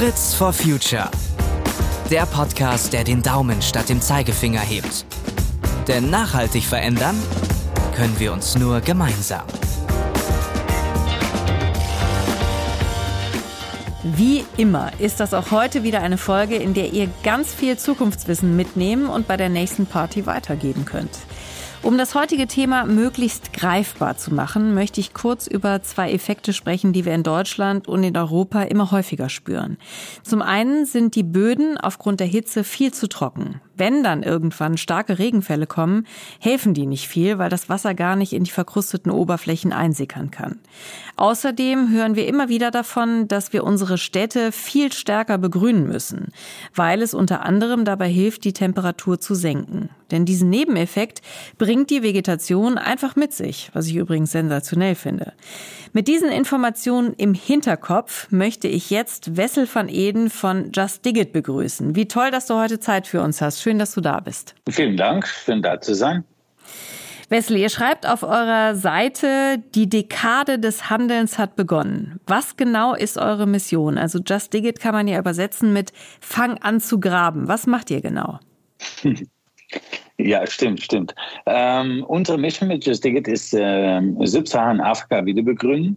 Fritz for Future. Der Podcast, der den Daumen statt dem Zeigefinger hebt. Denn nachhaltig verändern können wir uns nur gemeinsam. Wie immer ist das auch heute wieder eine Folge, in der ihr ganz viel Zukunftswissen mitnehmen und bei der nächsten Party weitergeben könnt. Um das heutige Thema möglichst greifbar zu machen, möchte ich kurz über zwei Effekte sprechen, die wir in Deutschland und in Europa immer häufiger spüren. Zum einen sind die Böden aufgrund der Hitze viel zu trocken. Wenn dann irgendwann starke Regenfälle kommen, helfen die nicht viel, weil das Wasser gar nicht in die verkrusteten Oberflächen einsickern kann. Außerdem hören wir immer wieder davon, dass wir unsere Städte viel stärker begrünen müssen, weil es unter anderem dabei hilft, die Temperatur zu senken. Denn diesen Nebeneffekt bringt die Vegetation einfach mit sich, was ich übrigens sensationell finde. Mit diesen Informationen im Hinterkopf möchte ich jetzt Wessel van Eden von Just Dig It begrüßen. Wie toll, dass du heute Zeit für uns hast. Schön, dass du da bist. Vielen Dank, schön da zu sein. Wesley, ihr schreibt auf eurer Seite, die Dekade des Handelns hat begonnen. Was genau ist eure Mission? Also Just Dig It kann man ja übersetzen mit Fang an zu graben. Was macht ihr genau? Ja, stimmt, stimmt. Ähm, unsere Mission mit Just Dig It ist, äh, Subsaharan-Afrika wieder begründen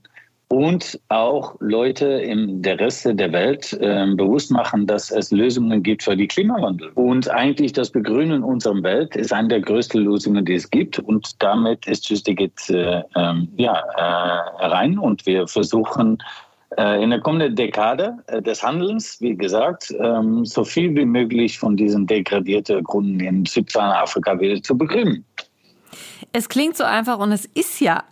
und auch Leute in der Rest der Welt äh, bewusst machen, dass es Lösungen gibt für die Klimawandel. Und eigentlich das Begrünen unserer Welt ist eine der größten Lösungen, die es gibt. Und damit ist Just Dig It äh, ähm, ja, äh, rein und wir versuchen, äh, in der kommenden Dekade äh, des Handelns, wie gesagt, ähm, so viel wie möglich von diesen degradierten Gründen in Südafrika wieder zu begrünen. Es klingt so einfach und es ist ja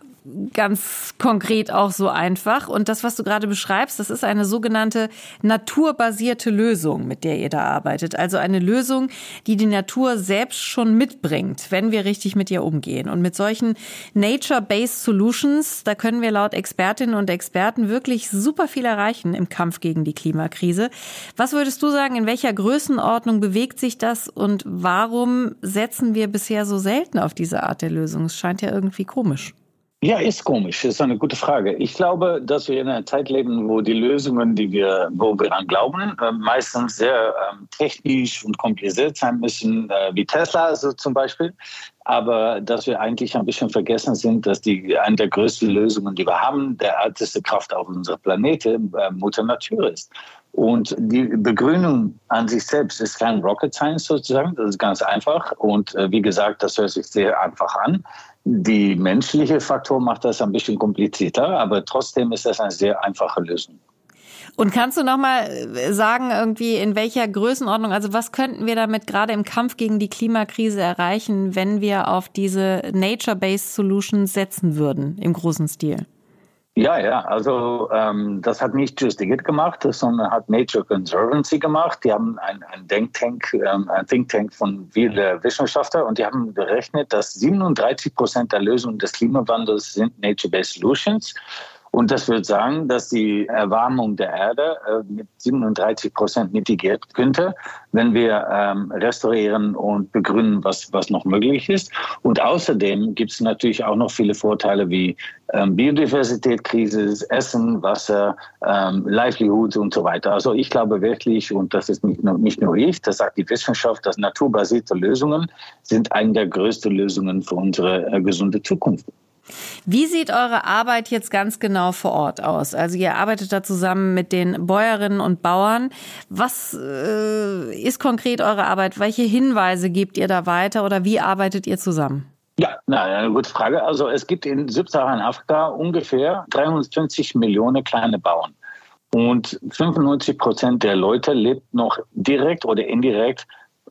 ganz konkret auch so einfach. Und das, was du gerade beschreibst, das ist eine sogenannte naturbasierte Lösung, mit der ihr da arbeitet. Also eine Lösung, die die Natur selbst schon mitbringt, wenn wir richtig mit ihr umgehen. Und mit solchen Nature-Based Solutions, da können wir laut Expertinnen und Experten wirklich super viel erreichen im Kampf gegen die Klimakrise. Was würdest du sagen, in welcher Größenordnung bewegt sich das und warum setzen wir bisher so selten auf diese Art der Lösung? Es scheint ja irgendwie komisch. Ja, ist komisch. Ist eine gute Frage. Ich glaube, dass wir in einer Zeit leben, wo die Lösungen, die wir, wo wir an glauben, äh, meistens sehr ähm, technisch und kompliziert sein müssen, äh, wie Tesla also zum Beispiel. Aber dass wir eigentlich ein bisschen vergessen sind, dass die eine der größten Lösungen, die wir haben, der älteste Kraft auf unserer Planete, äh, Mutter Natur ist. Und die Begrünung an sich selbst ist kein Rocket Science sozusagen, das ist ganz einfach. Und äh, wie gesagt, das hört sich sehr einfach an. Die menschliche Faktor macht das ein bisschen komplizierter, aber trotzdem ist das eine sehr einfache Lösung. Und kannst du noch mal äh, sagen, irgendwie in welcher Größenordnung, also was könnten wir damit gerade im Kampf gegen die Klimakrise erreichen, wenn wir auf diese Nature-Based Solutions setzen würden im großen Stil? Ja, ja, also ähm, das hat nicht Just Digit gemacht, sondern hat Nature Conservancy gemacht. Die haben ein, ein Denktank, ähm, ein Think Tank von vielen Wissenschaftlern und die haben berechnet, dass 37 Prozent der Lösungen des Klimawandels sind Nature-Based Solutions. Und das würde sagen, dass die Erwärmung der Erde äh, mit 37 Prozent mitigiert könnte, wenn wir ähm, restaurieren und begründen, was, was noch möglich ist. Und außerdem gibt es natürlich auch noch viele Vorteile wie ähm, Biodiversität, Krise, Essen, Wasser, ähm, Livelihood und so weiter. Also ich glaube wirklich, und das ist nicht nur, nicht nur ich, das sagt die Wissenschaft, dass naturbasierte Lösungen sind eine der größten Lösungen für unsere äh, gesunde Zukunft. Wie sieht eure Arbeit jetzt ganz genau vor Ort aus? Also ihr arbeitet da zusammen mit den Bäuerinnen und Bauern. Was äh, ist konkret eure Arbeit? Welche Hinweise gebt ihr da weiter oder wie arbeitet ihr zusammen? Ja, na, eine gute Frage. Also es gibt in Subsaharan-Afrika ungefähr 350 Millionen kleine Bauern. Und 95 Prozent der Leute lebt noch direkt oder indirekt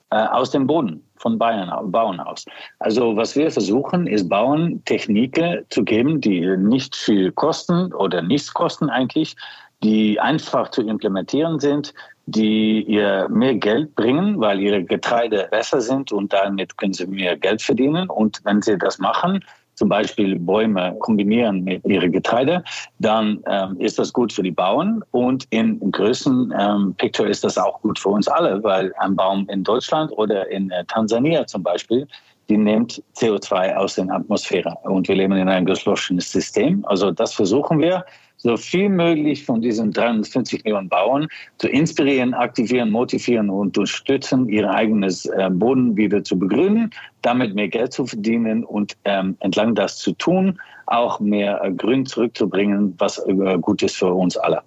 äh, aus dem Boden von Bayern, Bauern aus. Also was wir versuchen, ist Bauern Techniken zu geben, die nicht viel kosten oder nichts kosten eigentlich, die einfach zu implementieren sind, die ihr mehr Geld bringen, weil ihre Getreide besser sind und damit können sie mehr Geld verdienen. Und wenn sie das machen, zum Beispiel Bäume kombinieren mit ihrem Getreide, dann ähm, ist das gut für die Bauern. Und im größten ähm, Picture ist das auch gut für uns alle, weil ein Baum in Deutschland oder in äh, Tansania zum Beispiel, die nimmt CO2 aus der Atmosphäre. Und wir leben in einem geschlossenen System. Also das versuchen wir so viel möglich von diesen 350 Millionen Bauern zu inspirieren, aktivieren, motivieren und unterstützen, ihr eigenes äh, Boden wieder zu begründen, damit mehr Geld zu verdienen und ähm, entlang das zu tun, auch mehr äh, Grün zurückzubringen, was äh, gut ist für uns alle.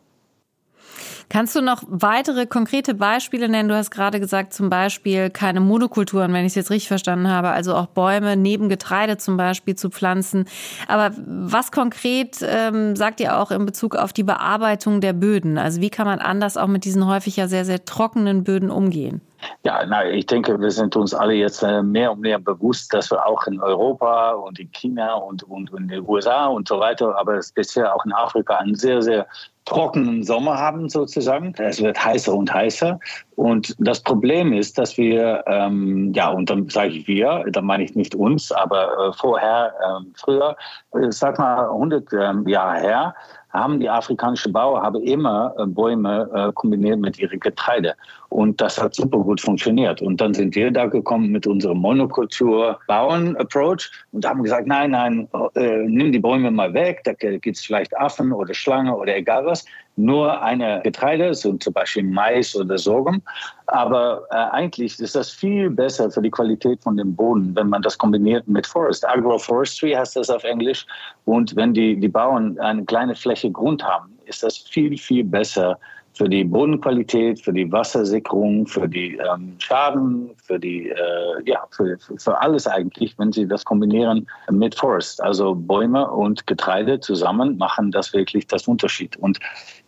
Kannst du noch weitere konkrete Beispiele nennen? Du hast gerade gesagt, zum Beispiel keine Monokulturen, wenn ich es jetzt richtig verstanden habe, also auch Bäume neben Getreide zum Beispiel zu pflanzen. Aber was konkret ähm, sagt ihr auch in Bezug auf die Bearbeitung der Böden? Also wie kann man anders auch mit diesen häufig ja sehr, sehr trockenen Böden umgehen? Ja, na, ich denke, wir sind uns alle jetzt äh, mehr und mehr bewusst, dass wir auch in Europa und in China und, und in den USA und so weiter, aber speziell auch in Afrika einen sehr, sehr trockenen Sommer haben sozusagen. Es wird heißer und heißer. Und das Problem ist, dass wir, ähm, ja, und dann sage ich wir, da meine ich nicht uns, aber äh, vorher, äh, früher, äh, sag mal 100 ähm, Jahre her, haben die afrikanischen Bauern haben immer äh, Bäume äh, kombiniert mit ihrem Getreide. Und das hat super gut funktioniert. Und dann sind wir da gekommen mit unserem Monokultur-Bauern-Approach und haben gesagt, nein, nein, äh, nimm die Bäume mal weg, da gibt es vielleicht Affen oder Schlangen oder egal was. Nur eine Getreide, so zum Beispiel Mais oder Sorghum. Aber äh, eigentlich ist das viel besser für die Qualität von dem Boden, wenn man das kombiniert mit Forest. Agroforestry heißt das auf Englisch. Und wenn die, die Bauern eine kleine Fläche Grund haben, ist das viel, viel besser für die Bodenqualität, für die Wassersicherung, für die ähm, Schaden, für die äh, ja für, für alles eigentlich, wenn Sie das kombinieren mit Forest, also Bäume und Getreide zusammen machen das wirklich das Unterschied. Und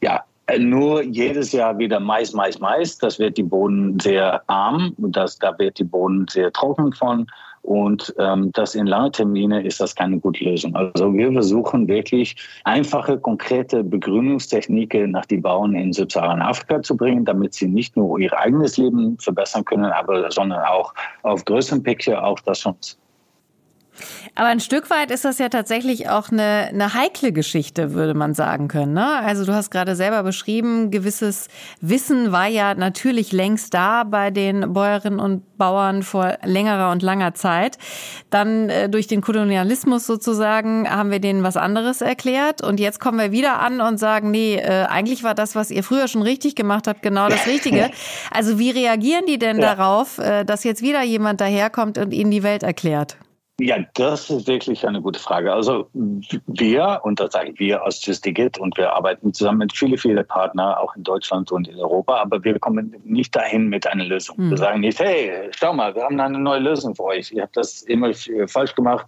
ja, nur jedes Jahr wieder Mais, Mais, Mais. Das wird die Boden sehr arm. Das, da wird die Boden sehr trocken von. Und ähm, das in lange Termine ist das keine gute Lösung. Also wir versuchen wirklich einfache, konkrete Begrünungstechniken nach die Bauern in Subsaharan-Afrika zu bringen, damit sie nicht nur ihr eigenes Leben verbessern können, aber sondern auch auf größerem Picture auch das schon aber ein Stück weit ist das ja tatsächlich auch eine, eine heikle Geschichte, würde man sagen können. Ne? Also du hast gerade selber beschrieben, gewisses Wissen war ja natürlich längst da bei den Bäuerinnen und Bauern vor längerer und langer Zeit. Dann äh, durch den Kolonialismus sozusagen haben wir denen was anderes erklärt. Und jetzt kommen wir wieder an und sagen, nee, äh, eigentlich war das, was ihr früher schon richtig gemacht habt, genau das Richtige. Also wie reagieren die denn ja. darauf, äh, dass jetzt wieder jemand daherkommt und ihnen die Welt erklärt? Ja, das ist wirklich eine gute Frage. Also wir, und da sage ich wir aus Justigit, und wir arbeiten zusammen mit vielen, vielen Partnern, auch in Deutschland und in Europa, aber wir kommen nicht dahin mit einer Lösung. Mhm. Wir sagen nicht, hey, schau mal, wir haben eine neue Lösung für euch. Ihr habt das immer falsch gemacht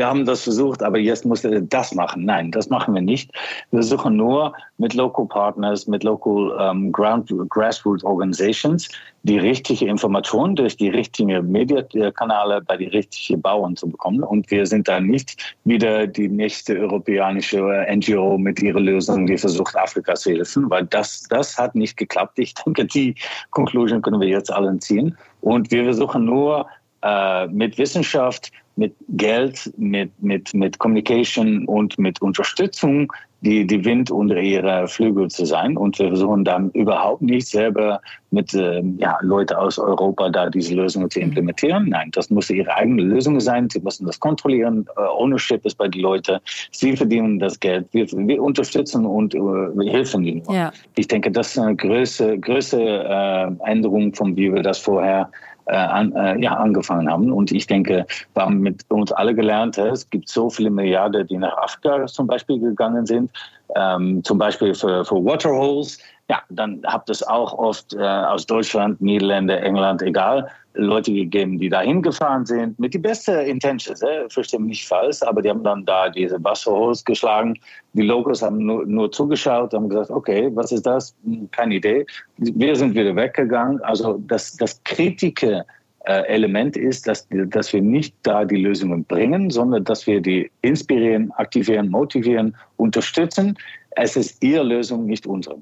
wir haben das versucht, aber jetzt muss das machen. Nein, das machen wir nicht. Wir suchen nur mit Local Partners, mit Local um, Ground, Grassroots Organizations die richtige Information durch die richtigen Medienkanäle bei die richtigen Bauern zu bekommen. Und wir sind da nicht wieder die nächste europäische NGO mit ihrer Lösung, die versucht, Afrika zu helfen, weil das, das hat nicht geklappt. Ich denke, die Conclusion können wir jetzt allen ziehen. Und wir versuchen nur äh, mit Wissenschaft, mit Geld, mit, mit, mit Communication und mit Unterstützung die, die Wind unter ihre Flügel zu sein. Und wir versuchen dann überhaupt nicht selber mit äh, ja, Leuten aus Europa da diese Lösungen zu implementieren. Nein, das muss ihre eigene Lösung sein. Sie müssen das kontrollieren. Uh, Ownership ist bei den Leuten. Sie verdienen das Geld. Wir, wir unterstützen und uh, wir helfen ihnen. Ja. Ich denke, das ist eine größere, größere äh, Änderung, von wie wir das vorher äh, an, äh, ja, angefangen haben. Und ich denke, wir haben mit uns alle gelernt, es gibt so viele Milliarden, die nach Afrika zum Beispiel gegangen sind, ähm, zum Beispiel für, für Waterholes. Ja, dann habt es auch oft äh, aus Deutschland, Niederlande, England, egal, Leute gegeben, die da hingefahren sind, mit die beste Intentions, äh, verstehe mich nicht falsch, aber die haben dann da diese Wasserhose geschlagen. Die Locals haben nur, nur zugeschaut, haben gesagt, okay, was ist das? Hm, keine Idee. Wir sind wieder weggegangen. Also das, das kritische äh, Element ist, dass, dass wir nicht da die Lösungen bringen, sondern dass wir die inspirieren, aktivieren, motivieren, unterstützen. Es ist ihre Lösung, nicht unsere.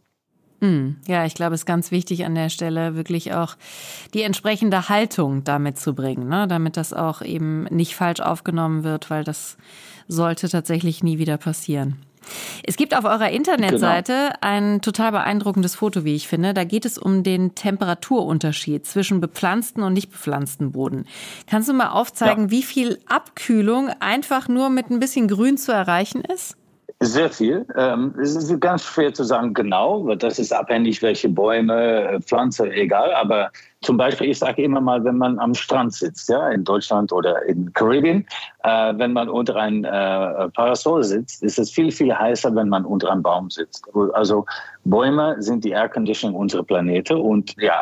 Hm. Ja, ich glaube, es ist ganz wichtig an der Stelle wirklich auch die entsprechende Haltung damit zu bringen, ne? damit das auch eben nicht falsch aufgenommen wird, weil das sollte tatsächlich nie wieder passieren. Es gibt auf eurer Internetseite genau. ein total beeindruckendes Foto, wie ich finde. Da geht es um den Temperaturunterschied zwischen bepflanzten und nicht bepflanzten Boden. Kannst du mal aufzeigen, ja. wie viel Abkühlung einfach nur mit ein bisschen Grün zu erreichen ist? Sehr viel. Ähm, es ist ganz schwer zu sagen genau, das ist abhängig, welche Bäume, äh, Pflanze, egal. Aber zum Beispiel, ich sage immer mal, wenn man am Strand sitzt, ja, in Deutschland oder in Karibien, äh, wenn man unter einem äh, Parasol sitzt, ist es viel, viel heißer, wenn man unter einem Baum sitzt. Also Bäume sind die Air Conditioning unserer Planete und ja,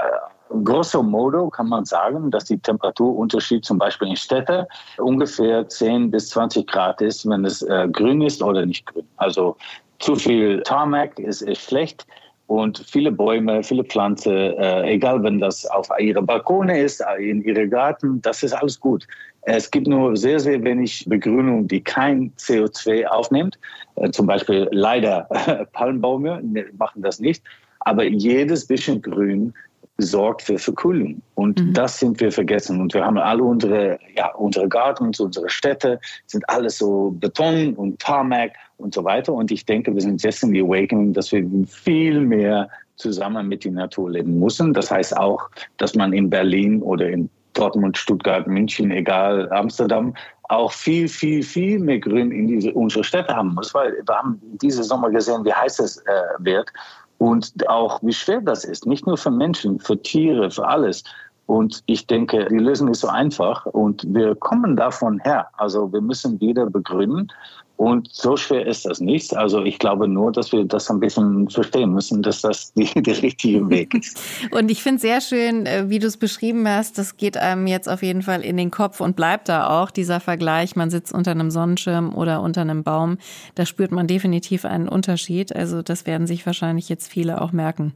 Grosso modo kann man sagen, dass die Temperaturunterschied zum Beispiel in Städten ungefähr 10 bis 20 Grad ist, wenn es äh, grün ist oder nicht grün. Also zu viel Tarmac ist, ist schlecht und viele Bäume, viele Pflanzen, äh, egal wenn das auf ihre Balkone ist, in ihre Garten, das ist alles gut. Es gibt nur sehr, sehr wenig Begrünung, die kein CO2 aufnimmt. Äh, zum Beispiel leider Palmbäume machen das nicht. Aber jedes bisschen Grün sorgt für Verkühlung. Und mhm. das sind wir vergessen. Und wir haben alle unsere, ja, unsere Gardens, unsere Städte, sind alles so Beton und Tarmac und so weiter. Und ich denke, wir sind jetzt in die Awakening, dass wir viel mehr zusammen mit der Natur leben müssen. Das heißt auch, dass man in Berlin oder in Dortmund, Stuttgart, München, egal, Amsterdam, auch viel, viel, viel mehr Grün in diese, unsere Städte haben muss, weil wir haben diese Sommer gesehen, wie heiß es äh, wird und auch wie schwer das ist, nicht nur für Menschen, für Tiere, für alles. Und ich denke, die Lösung ist so einfach und wir kommen davon her. Also wir müssen wieder begründen und so schwer ist das nicht. Also ich glaube nur, dass wir das ein bisschen verstehen müssen, dass das der richtige Weg ist. und ich finde sehr schön, äh, wie du es beschrieben hast. Das geht einem jetzt auf jeden Fall in den Kopf und bleibt da auch dieser Vergleich. Man sitzt unter einem Sonnenschirm oder unter einem Baum. Da spürt man definitiv einen Unterschied. Also das werden sich wahrscheinlich jetzt viele auch merken.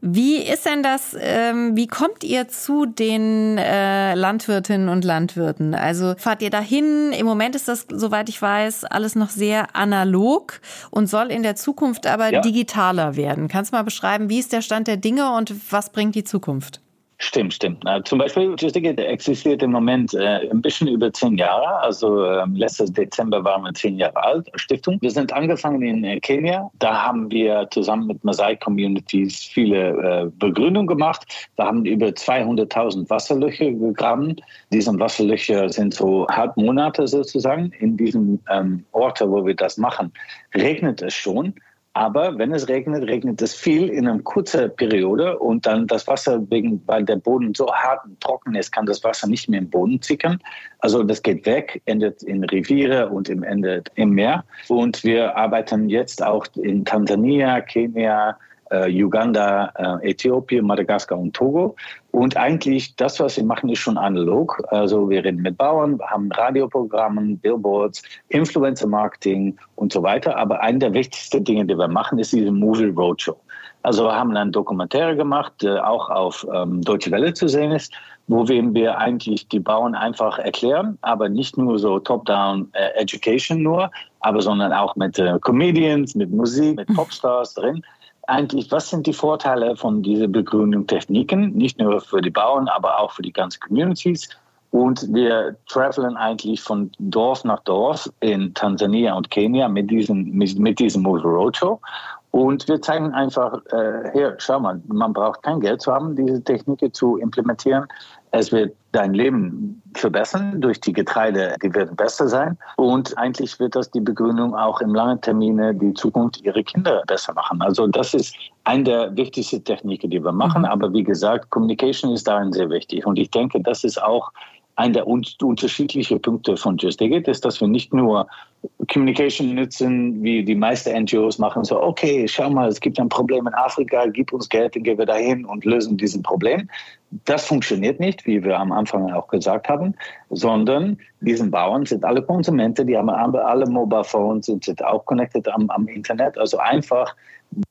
Wie ist denn das, ähm, wie kommt ihr zu den äh, Landwirtinnen und Landwirten? Also fahrt ihr dahin? Im Moment ist das, soweit ich weiß, alles noch sehr analog und soll in der Zukunft aber ja. digitaler werden. Kannst du mal beschreiben, wie ist der Stand der Dinge und was bringt die Zukunft? Stimmt, stimmt. Zum Beispiel Justigate existiert im Moment äh, ein bisschen über zehn Jahre. Also äh, letztes Dezember waren wir zehn Jahre alt, Stiftung. Wir sind angefangen in äh, Kenia. Da haben wir zusammen mit Maasai Communities viele äh, Begründungen gemacht. Wir haben über 200.000 Wasserlöcher gegraben. Diese Wasserlöcher sind so halb Monate sozusagen. In diesen ähm, Orten, wo wir das machen, regnet es schon. Aber wenn es regnet, regnet es viel in einer kurzen Periode und dann das Wasser, wegen, weil der Boden so hart und trocken ist, kann das Wasser nicht mehr im Boden zickern. Also das geht weg, endet in Reviere und im endet im Meer. Und wir arbeiten jetzt auch in Tansania, Kenia, Uganda, äh, Äthiopien, Madagaskar und Togo. Und eigentlich das, was wir machen, ist schon analog. Also wir reden mit Bauern, haben Radioprogramme, Billboards, Influencer-Marketing und so weiter. Aber eine der wichtigsten Dinge, die wir machen, ist diese Movie Roadshow. Also wir haben einen Dokumentär gemacht, der auch auf ähm, Deutsche Welle zu sehen ist, wo wir eigentlich die Bauern einfach erklären, aber nicht nur so Top-Down äh, Education nur, aber sondern auch mit äh, Comedians, mit Musik, mit Popstars drin eigentlich, was sind die Vorteile von diesen Begrünungstechniken, nicht nur für die Bauern, aber auch für die ganzen Communities. Und wir traveln eigentlich von Dorf nach Dorf in Tansania und Kenia mit diesem, mit, mit diesem Move Roadshow. Und wir zeigen einfach, äh, hier, schau mal, man braucht kein Geld zu haben, diese Techniken zu implementieren. Es wird dein Leben verbessern durch die Getreide, die werden besser sein. Und eigentlich wird das die Begründung auch im langen Termine die Zukunft ihrer Kinder besser machen. Also das ist eine der wichtigsten Techniken, die wir machen. Mhm. Aber wie gesagt, Communication ist darin sehr wichtig. Und ich denke, das ist auch ein der unterschiedlichen Punkte von Just Digit ist, dass wir nicht nur Communication nutzen, wie die meisten NGOs machen, so, okay, schau mal, es gibt ein Problem in Afrika, gib uns Geld, dann gehen wir dahin und lösen dieses Problem. Das funktioniert nicht, wie wir am Anfang auch gesagt haben, sondern diese Bauern sind alle Konsumenten, die haben alle Mobile Phones und sind auch connected am, am Internet. Also einfach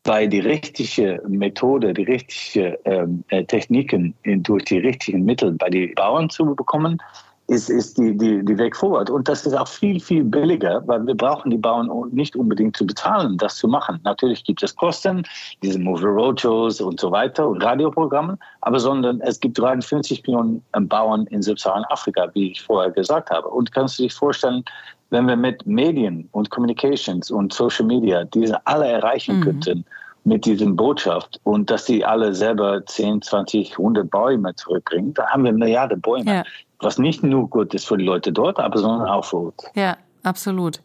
bei die richtige Methode, die richtigen ähm, äh, Techniken durch die richtigen Mittel bei den Bauern zu bekommen, ist, ist die, die, die Weg vorwärts. Und das ist auch viel, viel billiger, weil wir brauchen die Bauern nicht unbedingt zu bezahlen, das zu machen. Natürlich gibt es Kosten, diese Movie Roadshows und so weiter und Radioprogramme, aber sondern es gibt 53 Millionen Bauern in Subsaharan-Afrika, wie ich vorher gesagt habe. Und kannst du dich vorstellen, wenn wir mit Medien und Communications und Social Media diese alle erreichen mhm. könnten mit diesem Botschaft und dass die alle selber 10, 20, 100 Bäume zurückbringen, da haben wir Milliarden Bäume. Ja. Was nicht nur gut ist für die Leute dort, aber sondern auch für uns. Ja, absolut.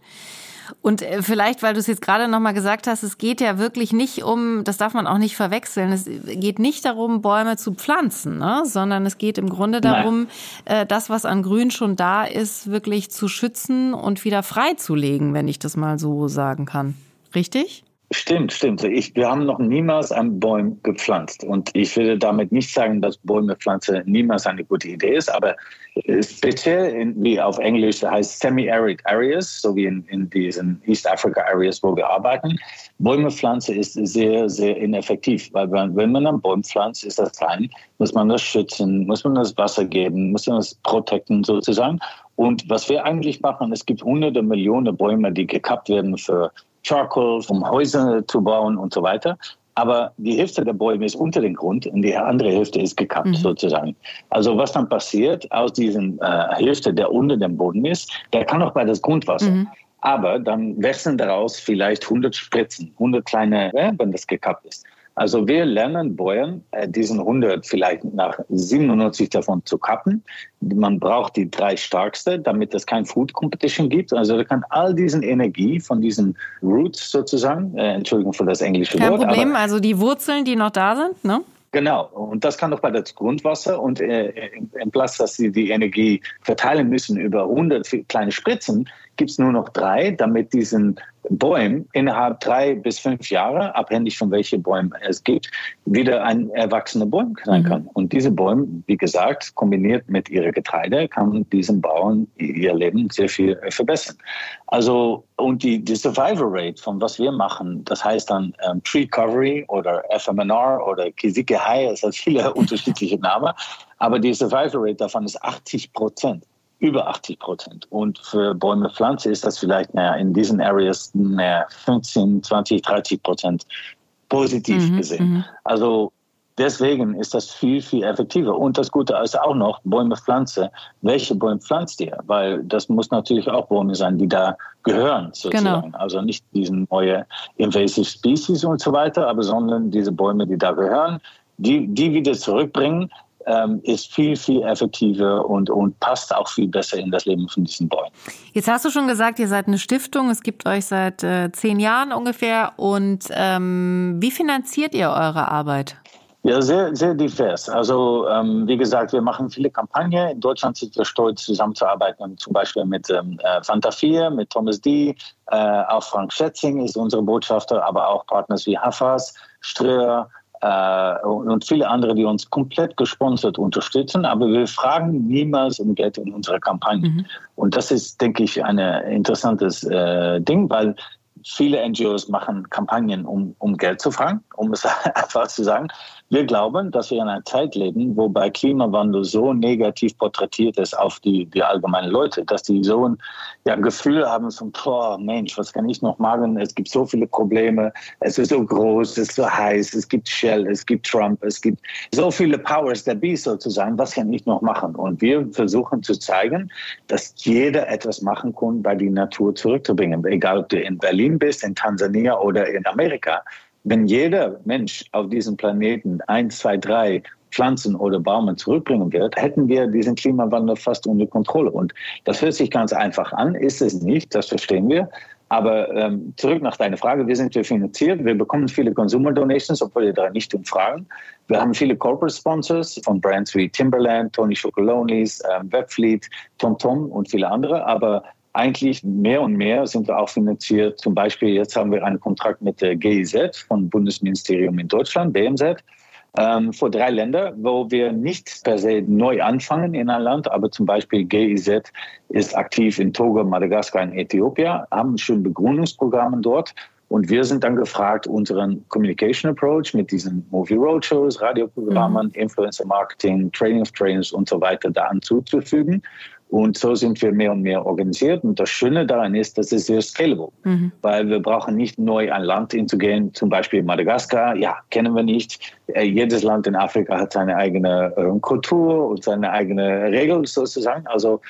Und äh, vielleicht, weil du es jetzt gerade nochmal gesagt hast, es geht ja wirklich nicht um, das darf man auch nicht verwechseln, es geht nicht darum, Bäume zu pflanzen, ne? sondern es geht im Grunde darum, Nein. Äh, das, was an Grün schon da ist, wirklich zu schützen und wieder freizulegen, wenn ich das mal so sagen kann. Richtig? Stimmt, stimmt. Ich, wir haben noch niemals einen Baum gepflanzt. Und ich würde damit nicht sagen, dass Bäume pflanzen niemals eine gute Idee ist, aber speziell in, wie auf Englisch heißt Semi-Arid Areas, so wie in, in diesen East Africa Areas, wo wir arbeiten, Bäume pflanzen ist sehr, sehr ineffektiv, weil wenn man einen Baum pflanzt, ist das klein, muss man das schützen, muss man das Wasser geben, muss man das protecten sozusagen. Und was wir eigentlich machen, es gibt hunderte Millionen Bäume, die gekappt werden für Charcoal, um Häuser zu bauen und so weiter. Aber die Hälfte der Bäume ist unter dem Grund und die andere Hälfte ist gekappt mhm. sozusagen. Also was dann passiert aus diesen äh, Hälfte, der unter dem Boden ist, der kann auch bei das Grundwasser. Mhm. Aber dann wechseln daraus vielleicht 100 Spritzen, 100 kleine, äh, wenn das gekappt ist. Also wir lernen Bäuern, äh, diesen 100 vielleicht nach 97 davon zu kappen. Man braucht die drei stärkste, damit es kein Food Competition gibt. Also da kann all diesen Energie von diesen Roots sozusagen, äh, Entschuldigung für das englische kein Wort. Kein Problem, also die Wurzeln, die noch da sind, ne? Genau, und das kann doch bei das Grundwasser und äh, im Platz, dass sie die Energie verteilen müssen über 100 kleine Spritzen, gibt es nur noch drei, damit diesen Bäumen innerhalb drei bis fünf Jahre, abhängig von welchen Bäumen es gibt, wieder ein erwachsener Baum sein mhm. kann. Mhm. Und diese Bäume, wie gesagt, kombiniert mit ihrem Getreide, kann diesen Bauern ihr Leben sehr viel verbessern. Also, und die, die Survival Rate von was wir machen, das heißt dann ähm, Tree Covery oder FMNR oder Kisike High, es hat viele unterschiedliche Namen, aber die Survival Rate davon ist 80 Prozent über 80 Prozent. Und für Bäume, Pflanze ist das vielleicht naja, in diesen Areas naja, 15, 20, 30 Prozent positiv mhm, gesehen. Mhm. Also deswegen ist das viel, viel effektiver. Und das Gute ist auch noch, Bäume, Pflanze. Welche Bäume pflanzt ihr? Weil das muss natürlich auch Bäume sein, die da gehören, sozusagen. Genau. Also nicht diesen neue Invasive Species und so weiter, aber sondern diese Bäume, die da gehören, die, die wieder zurückbringen ähm, ist viel, viel effektiver und, und passt auch viel besser in das Leben von diesen Bäumen. Jetzt hast du schon gesagt, ihr seid eine Stiftung, es gibt euch seit äh, zehn Jahren ungefähr. Und ähm, wie finanziert ihr eure Arbeit? Ja, sehr, sehr divers. Also ähm, wie gesagt, wir machen viele Kampagnen. In Deutschland sind wir stolz, zusammenzuarbeiten, zum Beispiel mit ähm, äh, Fanta 4, mit Thomas D., äh, auch Frank Schätzing ist unsere Botschafter, aber auch Partners wie Hafas, Ströer, äh, und viele andere, die uns komplett gesponsert unterstützen, aber wir fragen niemals um Geld in unserer Kampagne. Mhm. Und das ist, denke ich, ein interessantes äh, Ding, weil viele NGOs machen Kampagnen, um, um Geld zu fragen, um es einfach zu sagen. Wir glauben, dass wir in einer Zeit leben, wo bei Klimawandel so negativ porträtiert ist auf die, die allgemeinen Leute, dass die so ein ja, Gefühl haben von, boah, Mensch, was kann ich noch machen? Es gibt so viele Probleme, es ist so groß, es ist so heiß, es gibt Shell, es gibt Trump, es gibt so viele Powers der Beast sozusagen, was kann ich noch machen? Und wir versuchen zu zeigen, dass jeder etwas machen kann, bei die Natur zurückzubringen. Egal, ob du in Berlin bist, in Tansania oder in Amerika. Wenn jeder Mensch auf diesem Planeten eins, zwei, drei Pflanzen oder Bäume zurückbringen wird, hätten wir diesen Klimawandel fast unter Kontrolle. Und das hört sich ganz einfach an, ist es nicht, das verstehen wir. Aber ähm, zurück nach deiner Frage, wir sind wir finanziert, wir bekommen viele Consumer Donations, obwohl wir da nicht umfragen. Wir haben viele Corporate Sponsors von Brands wie Timberland, Tony Chocolonis, ähm, Webfleet, TomTom und viele andere. Aber eigentlich mehr und mehr sind wir auch finanziert. Zum Beispiel jetzt haben wir einen Kontrakt mit der GIZ vom Bundesministerium in Deutschland, BMZ, ähm, für drei Länder, wo wir nicht per se neu anfangen in ein Land, aber zum Beispiel GIZ ist aktiv in Togo, Madagaskar und Äthiopien, haben schon Begründungsprogramme dort. Und wir sind dann gefragt, unseren Communication Approach mit diesen Movie Roadshows, Radioprogrammen, mhm. Influencer Marketing, Training of Trainers und so weiter da anzuzufügen. Und so sind wir mehr und mehr organisiert. Und das Schöne daran ist, dass es sehr scalable, mhm. weil wir brauchen nicht neu ein Land hinzugehen, zum Beispiel Madagaskar, ja, kennen wir nicht. Äh, jedes Land in Afrika hat seine eigene äh, Kultur und seine eigene Regel sozusagen. Also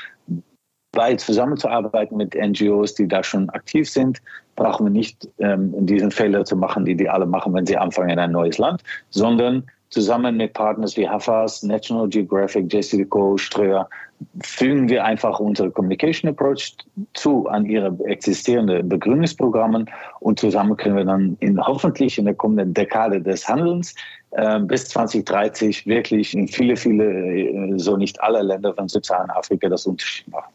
bei zusammenzuarbeiten mit NGOs, die da schon aktiv sind, brauchen wir nicht ähm, diesen Fehler zu machen, die die alle machen, wenn sie anfangen in ein neues Land, sondern zusammen mit Partners wie Hafas, National Geographic, JCDecaux, Ströer, fügen wir einfach unsere Communication Approach zu an ihre existierenden Begründungsprogrammen und zusammen können wir dann in, hoffentlich in der kommenden Dekade des Handelns äh, bis 2030 wirklich in viele, viele, äh, so nicht alle Länder von Subsaharan-Afrika das Unterschied machen.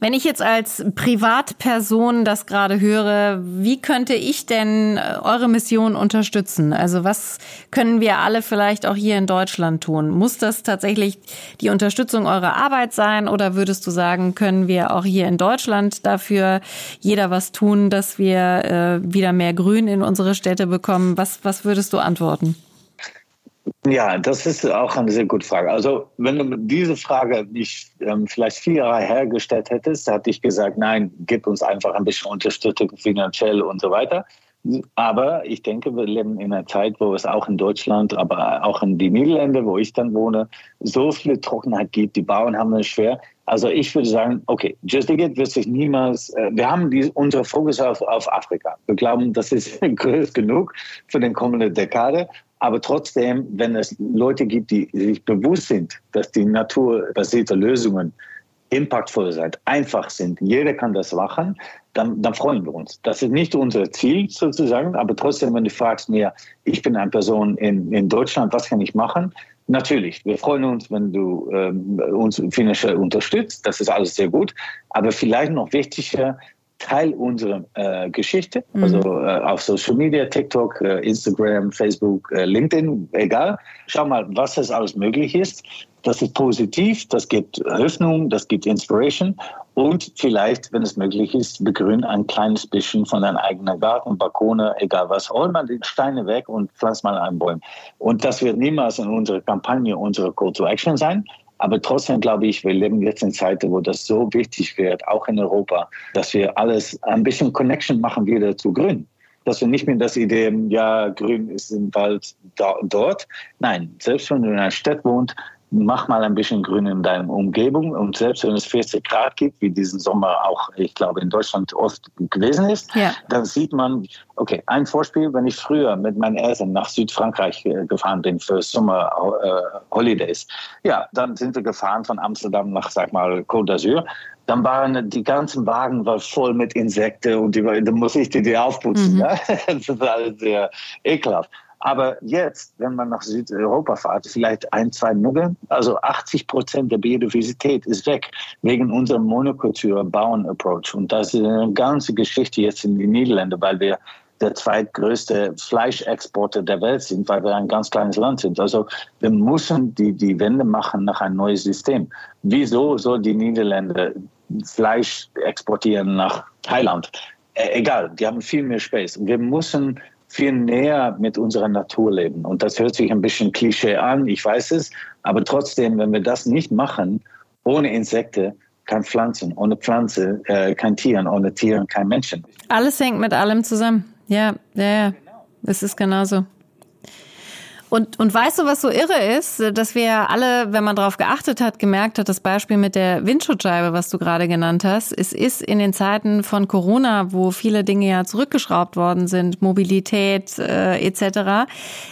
Wenn ich jetzt als Privatperson das gerade höre, wie könnte ich denn äh, eure Mission unterstützen? Also was können wir alle vielleicht auch hier in Deutschland tun? Muss das tatsächlich die Unterstützung eurer Arbeit sein oder würdest du sagen, können wir auch hier in Deutschland dafür jeder was tun, dass wir äh, wieder mehr Grün in unsere Städte bekommen? Was, was würdest du antworten? Ja, das ist auch eine sehr gute Frage. Also, wenn du diese Frage nicht ähm, vielleicht vier Jahre hergestellt hättest, hätte ich gesagt, nein, gib uns einfach ein bisschen Unterstützung finanziell und so weiter. Aber ich denke, wir leben in einer Zeit, wo es auch in Deutschland, aber auch in den Niederlanden, wo ich dann wohne, so viel Trockenheit gibt. Die Bauern haben es schwer. Also ich würde sagen, okay, Just Digit wird sich niemals, äh, wir haben die, unsere Fokus auf, auf Afrika. Wir glauben, das ist groß genug für den kommenden Dekade. Aber trotzdem, wenn es Leute gibt, die sich bewusst sind, dass die naturbasierte Lösungen impactvoll sind, einfach sind, jeder kann das machen, dann, dann freuen wir uns. Das ist nicht unser Ziel sozusagen, aber trotzdem, wenn du fragst mir, ich bin eine Person in, in Deutschland, was kann ich machen? Natürlich, wir freuen uns, wenn du ähm, uns finanziell unterstützt. Das ist alles sehr gut. Aber vielleicht noch wichtiger, Teil unserer äh, Geschichte, mhm. also äh, auf Social Media, TikTok, äh, Instagram, Facebook, äh, LinkedIn, egal. Schau mal, was es alles möglich ist. Das ist positiv, das gibt Hoffnung, das gibt Inspiration und vielleicht, wenn es möglich ist, begrün ein kleines bisschen von deinem eigenen Garten, Balkone, egal was. Hol mal die Steine weg und pflanz mal einen Baum. Und das wird niemals in unserer Kampagne, unsere Call to Action sein. Aber trotzdem glaube ich, wir leben jetzt in Zeiten, wo das so wichtig wird, auch in Europa, dass wir alles ein bisschen Connection machen wieder zu Grün. Dass wir nicht mehr das Idee, ja, Grün ist im Wald da dort. Nein, selbst wenn du in einer Stadt wohnst, mach mal ein bisschen Grün in deiner Umgebung. Und selbst wenn es 40 Grad gibt, wie diesen Sommer auch, ich glaube, in Deutschland oft gewesen ist, ja. dann sieht man, okay, ein Vorspiel, wenn ich früher mit meinen Eltern nach Südfrankreich äh, gefahren bin für Sommer äh, Holidays, ja, dann sind wir gefahren von Amsterdam nach, sag mal, Côte d'Azur dann waren die ganzen Wagen war voll mit Insekten und die, da muss ich die, die aufputzen. Mhm. Ja? Das ist alles sehr ekelhaft. Aber jetzt, wenn man nach Südeuropa fährt, vielleicht ein, zwei Muggel, also 80 Prozent der Biodiversität ist weg wegen unserem Monokultur-Bauen-Approach. Und das ist eine ganze Geschichte jetzt in den Niederlanden, weil wir der zweitgrößte Fleischexporter der Welt sind, weil wir ein ganz kleines Land sind. Also wir müssen die, die Wende machen nach einem neuen System. Wieso soll die Niederlande Fleisch exportieren nach Thailand? Äh, egal, die haben viel mehr Space. Wir müssen viel näher mit unserer Natur leben. Und das hört sich ein bisschen Klischee an, ich weiß es, aber trotzdem, wenn wir das nicht machen, ohne Insekten, kein Pflanzen, ohne Pflanze, äh, kein Tieren, ohne Tieren, kein Menschen. Alles hängt mit allem zusammen. Ja, ja, ja. Es ist genauso. Und, und weißt du, was so irre ist? Dass wir alle, wenn man darauf geachtet hat, gemerkt hat, das Beispiel mit der Windschutzscheibe, was du gerade genannt hast, es ist in den Zeiten von Corona, wo viele Dinge ja zurückgeschraubt worden sind, Mobilität äh, etc.,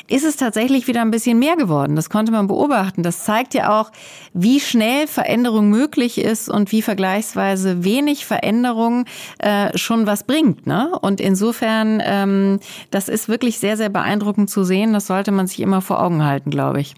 ist es tatsächlich wieder ein bisschen mehr geworden. Das konnte man beobachten. Das zeigt ja auch, wie schnell Veränderung möglich ist und wie vergleichsweise wenig Veränderung äh, schon was bringt. Ne? Und insofern, ähm, das ist wirklich sehr, sehr beeindruckend zu sehen. Das sollte man sich immer vor Augen halten, glaube ich.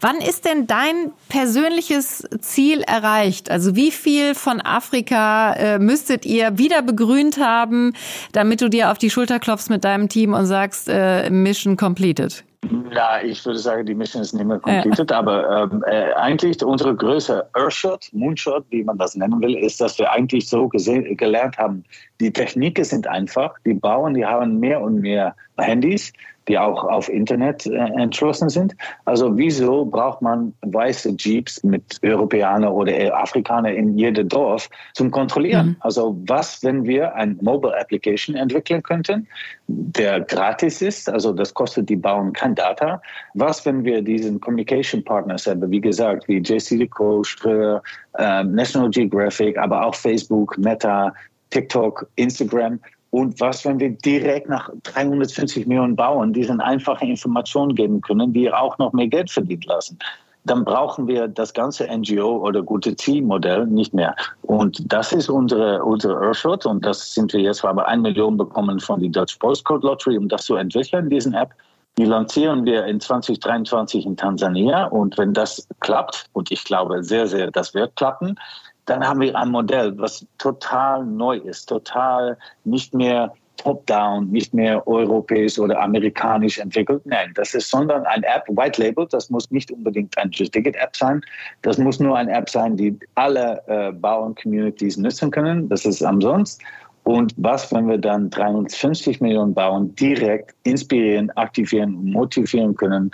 Wann ist denn dein persönliches Ziel erreicht? Also wie viel von Afrika äh, müsstet ihr wieder begrünt haben, damit du dir auf die Schulter klopfst mit deinem Team und sagst, äh, Mission completed? Ja, ich würde sagen, die Mission ist nicht mehr completed, ja. aber ähm, äh, eigentlich unsere größte Earthshot, Moonshot, wie man das nennen will, ist, dass wir eigentlich so gelernt haben, die Techniken sind einfach, die Bauern, die haben mehr und mehr Handys, die auch auf Internet äh, entschlossen sind. Also wieso braucht man weiße Jeeps mit Europäern oder Afrikaner in jedem Dorf zum Kontrollieren? Mhm. Also was, wenn wir ein Mobile Application entwickeln könnten, der gratis ist, also das kostet die Bauern kein Data. Was, wenn wir diesen Communication Partners haben, wie gesagt, wie JC Deco, Ströer, äh, National Geographic, aber auch Facebook, Meta, TikTok, Instagram, Und was, wenn wir direkt nach 350 Millionen Bauern diesen einfachen Informationen geben können, die auch noch mehr Geld verdienen lassen? dann brauchen wir das ganze NGO oder gute Zielmodell nicht mehr. Und das ist unsere, unsere Earthshot und das sind wir jetzt, wir ein Million bekommen von der Dutch Postcode Lottery, um das zu entwickeln, diesen App. Die lancieren wir in 2023 in Tansania und wenn das klappt, und ich glaube sehr, sehr, das wird klappen, dann haben wir ein Modell, was total neu ist, total nicht mehr top-down, nicht mehr europäisch oder amerikanisch entwickelt. Nein, das ist sondern ein App, White Label. Das muss nicht unbedingt ein Just Ticket App sein. Das muss nur ein App sein, die alle äh, Bauern-Communities nutzen können. Das ist umsonst. Und was, wenn wir dann 350 Millionen Bauern direkt inspirieren, aktivieren, motivieren können,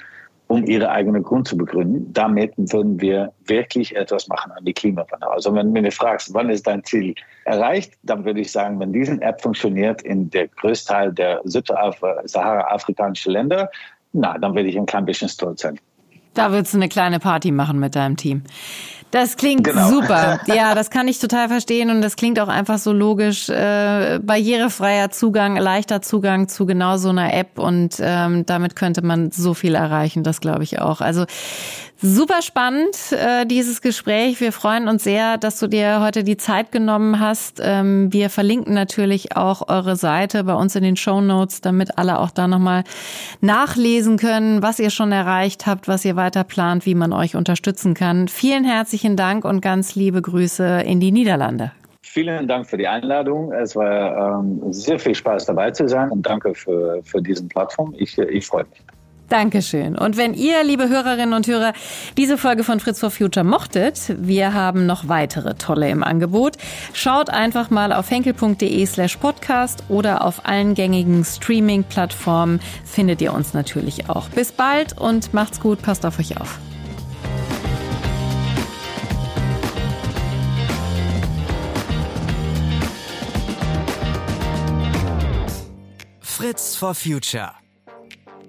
um ihre eigene Grund zu begründen. Damit würden wir wirklich etwas machen an die Klimawandel. Also wenn du mich fragst, wann ist dein Ziel erreicht, dann würde ich sagen, wenn diese App funktioniert in der größten Teil der Sahara-afrikanischen Länder, na, dann werde ich ein klein bisschen stolz sein. Da würdest du eine kleine Party machen mit deinem Team. Das klingt genau. super. Ja, das kann ich total verstehen und das klingt auch einfach so logisch. Äh, barrierefreier Zugang, leichter Zugang zu genau so einer App und ähm, damit könnte man so viel erreichen, das glaube ich auch. Also Super spannend, äh, dieses Gespräch. Wir freuen uns sehr, dass du dir heute die Zeit genommen hast. Ähm, wir verlinken natürlich auch eure Seite bei uns in den Show Notes, damit alle auch da nochmal nachlesen können, was ihr schon erreicht habt, was ihr weiter plant, wie man euch unterstützen kann. Vielen herzlichen Dank und ganz liebe Grüße in die Niederlande. Vielen Dank für die Einladung. Es war ähm, sehr viel Spaß dabei zu sein und danke für, für diesen Plattform. Ich, ich freue mich. Dankeschön. Und wenn ihr, liebe Hörerinnen und Hörer, diese Folge von Fritz for Future mochtet, wir haben noch weitere tolle im Angebot. Schaut einfach mal auf henkel.de slash podcast oder auf allen gängigen Streaming-Plattformen findet ihr uns natürlich auch. Bis bald und macht's gut, passt auf euch auf. Fritz for Future